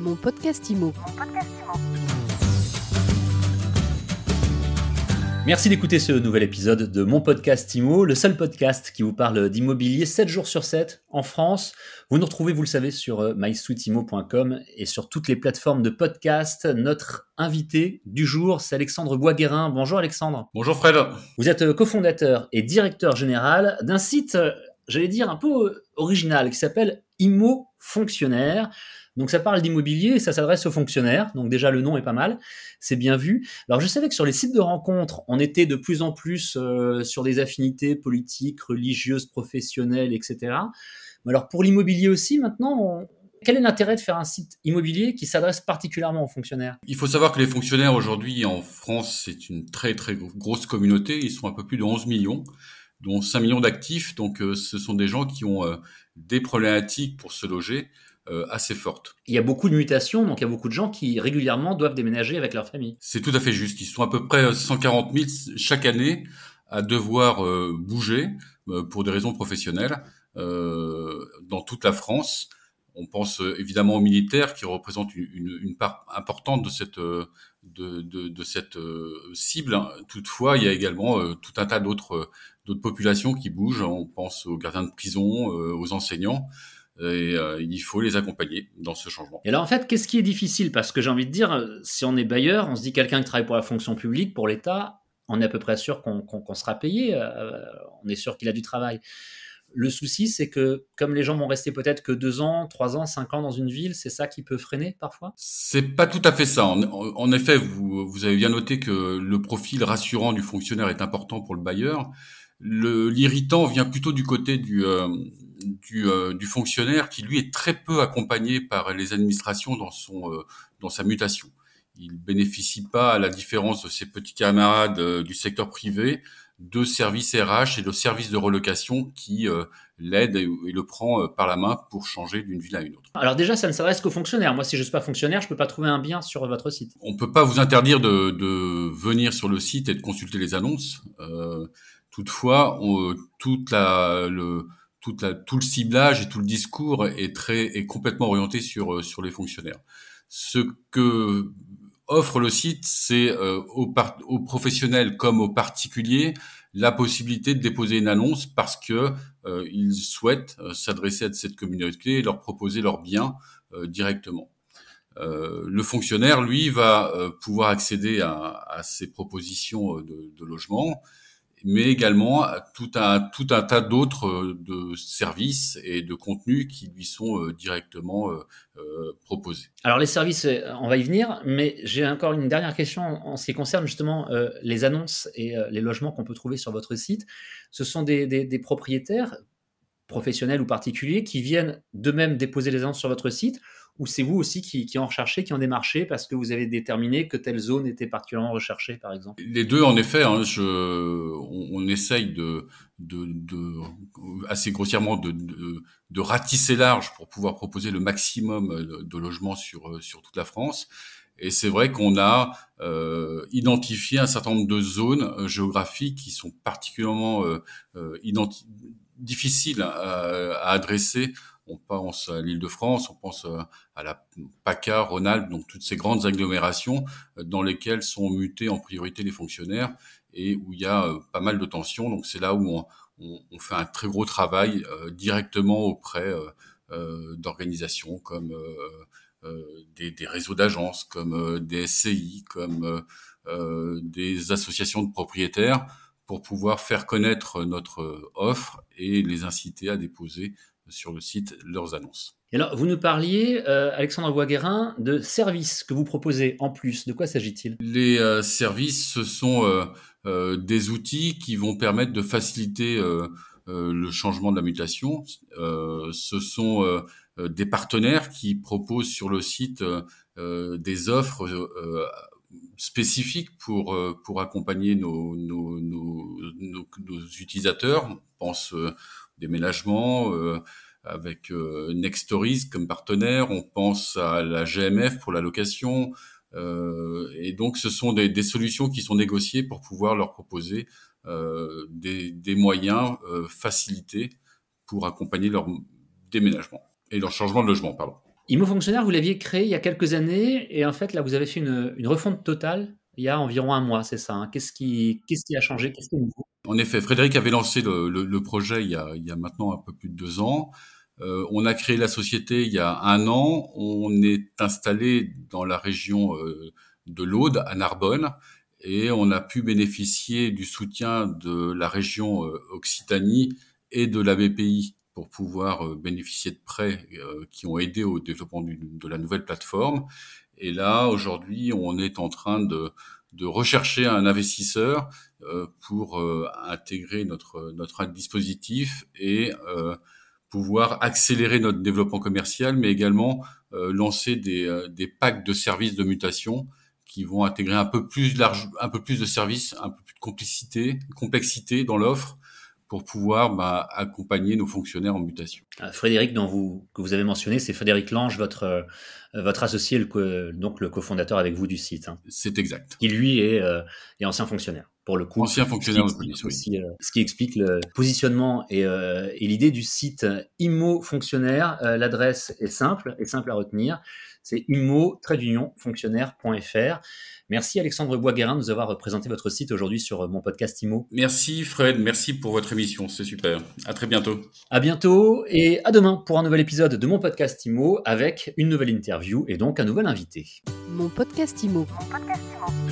Mon podcast IMO. Merci d'écouter ce nouvel épisode de mon podcast IMO, le seul podcast qui vous parle d'immobilier 7 jours sur 7 en France. Vous nous retrouvez, vous le savez, sur euh, mysuiteimo.com et sur toutes les plateformes de podcast. Notre invité du jour, c'est Alexandre Boisguérin. Bonjour Alexandre. Bonjour Fred. Vous êtes euh, cofondateur et directeur général d'un site, euh, j'allais dire, un peu original qui s'appelle Imo Fonctionnaire. Donc ça parle d'immobilier et ça s'adresse aux fonctionnaires. Donc déjà le nom est pas mal, c'est bien vu. Alors je savais que sur les sites de rencontres, on était de plus en plus euh, sur des affinités politiques, religieuses, professionnelles, etc. Mais alors pour l'immobilier aussi, maintenant, quel est l'intérêt de faire un site immobilier qui s'adresse particulièrement aux fonctionnaires? Il faut savoir que les fonctionnaires aujourd'hui en France, c'est une très très grosse communauté. Ils sont un peu plus de 11 millions dont 5 millions d'actifs. Donc, euh, ce sont des gens qui ont euh, des problématiques pour se loger euh, assez. Il y a beaucoup de mutations, donc il y a beaucoup de gens qui régulièrement doivent déménager avec leur famille. C'est tout à fait juste. Ils sont à peu près 140 000 chaque année à devoir bouger pour des raisons professionnelles dans toute la France. On pense évidemment aux militaires qui représentent une, une part importante de cette de, de, de cette cible. Toutefois, il y a également tout un tas d'autres d'autres populations qui bougent. On pense aux gardiens de prison, euh, aux enseignants. Et euh, il faut les accompagner dans ce changement. Et alors en fait, qu'est-ce qui est difficile? Parce que j'ai envie de dire, si on est bailleur, on se dit quelqu'un qui travaille pour la fonction publique, pour l'État, on est à peu près sûr qu'on sera payé, euh, on est sûr qu'il a du travail. Le souci, c'est que comme les gens vont rester peut-être que deux ans, trois ans, cinq ans dans une ville, c'est ça qui peut freiner parfois? C'est pas tout à fait ça. En, en effet, vous, vous, avez bien noté que le profil rassurant du fonctionnaire est important pour le bailleur l'irritant vient plutôt du côté du, euh, du, euh, du, fonctionnaire qui lui est très peu accompagné par les administrations dans son euh, dans sa mutation. Il bénéficie pas, à la différence de ses petits camarades du secteur privé, de services RH et de services de relocation qui l'aident et, le prend par la main pour changer d'une ville à une autre. Alors déjà, ça ne s'adresse qu'aux fonctionnaires. Moi, si je suis pas fonctionnaire, je peux pas trouver un bien sur votre site. On peut pas vous interdire de, de venir sur le site et de consulter les annonces. Euh, Toutefois, la, tout le ciblage et tout le discours est très est complètement orienté sur euh, sur les fonctionnaires. Ce que offre le site, c'est euh, aux, professionnels comme aux particuliers la possibilité de déposer une annonce parce que euh, ils souhaitent euh, s'adresser à cette communauté et leur proposer leurs biens directement. le fonctionnaire, lui, va pouvoir accéder à, à ces propositions de, de logement mais également tout un tout un tas d'autres euh, de services et de contenus qui lui sont euh, directement euh, proposés. Alors les services, on va y venir, mais j'ai encore une dernière question en ce qui concerne justement les annonces et les logements qu'on peut trouver sur votre site. Ce sont des, des, des propriétaires professionnels ou particuliers qui viennent d'eux-mêmes déposer les annonces sur votre site ou c'est vous aussi qui, qui, en recherchez, qui en démarchez parce que vous avez déterminé que telle zone était particulièrement recherchée, par exemple? Les deux, en effet. Hein, on, essaye de, assez grossièrement de, ratisser large pour pouvoir proposer le maximum de logements sur, sur toute la France. Et c'est vrai qu'on a euh, identifié un certain nombre de zones euh, géographiques qui sont particulièrement euh, euh difficiles à adresser on pense à l'île de France, on pense euh, à la PACA, Rhône-Alpes, donc toutes ces grandes agglomérations euh, dans lesquelles sont mutés en priorité les fonctionnaires et où il y a euh, pas mal de tensions. Donc c'est là où on, fait un très gros travail directement auprès d'organisations comme des, des, réseaux d'agences, comme des SCI, comme des associations de propriétaires pour pouvoir faire connaître notre offre et les inciter à déposer sur le site leurs annonces. Et alors, vous nous parliez, euh, Alexandre Boisguérin, de services que vous proposez en plus. De quoi s'agit-il? Les euh, services, ce sont euh, des outils qui vont permettre de faciliter le changement de la mutation. ce sont des partenaires qui proposent sur le site des offres spécifiques pour pour accompagner nos nos, utilisateurs. On pense déménagement, euh, avec euh, Nextories comme partenaire, on pense à la GMF pour la location, euh, et donc ce sont des, des, solutions qui sont négociées pour pouvoir leur proposer des, des, moyens facilités pour accompagner leur déménagement et leur changement de logement, pardon. Imo Fonctionnaire, vous l'aviez créé il y a quelques années et en fait là vous avez fait une, une refonte totale il y a environ un mois, c'est ça. Hein. Qu'est-ce qui, qui a changé Qu'est-ce qui est nouveau? En effet, Frédéric avait lancé le, le, le projet il y, a, il y, a, maintenant un peu plus de deux ans. Euh, on a créé la société il y a un an. On est installé dans la région euh, de l'Aude, à Narbonne, et on a pu bénéficier du soutien de la région euh, Occitanie et de la BPI pour pouvoir euh, bénéficier de prêts euh, qui ont aidé au développement de la nouvelle plateforme. Et là, aujourd'hui, on est en train de, de rechercher un investisseur euh, pour intégrer notre, notre dispositif et pouvoir accélérer notre développement commercial, mais également lancer des, des packs de services de mutation qui vont intégrer un peu plus large, un peu plus de services, un peu plus de complicité, complexité dans l'offre pour pouvoir bah, accompagner nos fonctionnaires en mutation. Ah, Frédéric, dont vous, que vous avez mentionné, c'est Frédéric Lange, votre, euh, votre associé, le, donc le cofondateur avec vous du site. Hein. C'est exact. Qui lui est, euh, est, ancien fonctionnaire. Pour le coup, ancien fonctionnaire de police, aussi, euh, ce qui explique le positionnement et, euh, et l'idée du site Immo Fonctionnaire. L'adresse est simple, est simple à retenir. C'est immo-fonctionnaire.fr. Merci Alexandre Boisguerin de nous avoir présenté votre site aujourd'hui sur euh, mon podcast IMO. Merci Fred, merci pour votre émission, c'est super. À très bientôt. À bientôt et à demain pour un nouvel épisode de mon podcast IMO avec une nouvelle interview et donc un nouvel invité. Mon podcast IMO. Mon podcast IMO.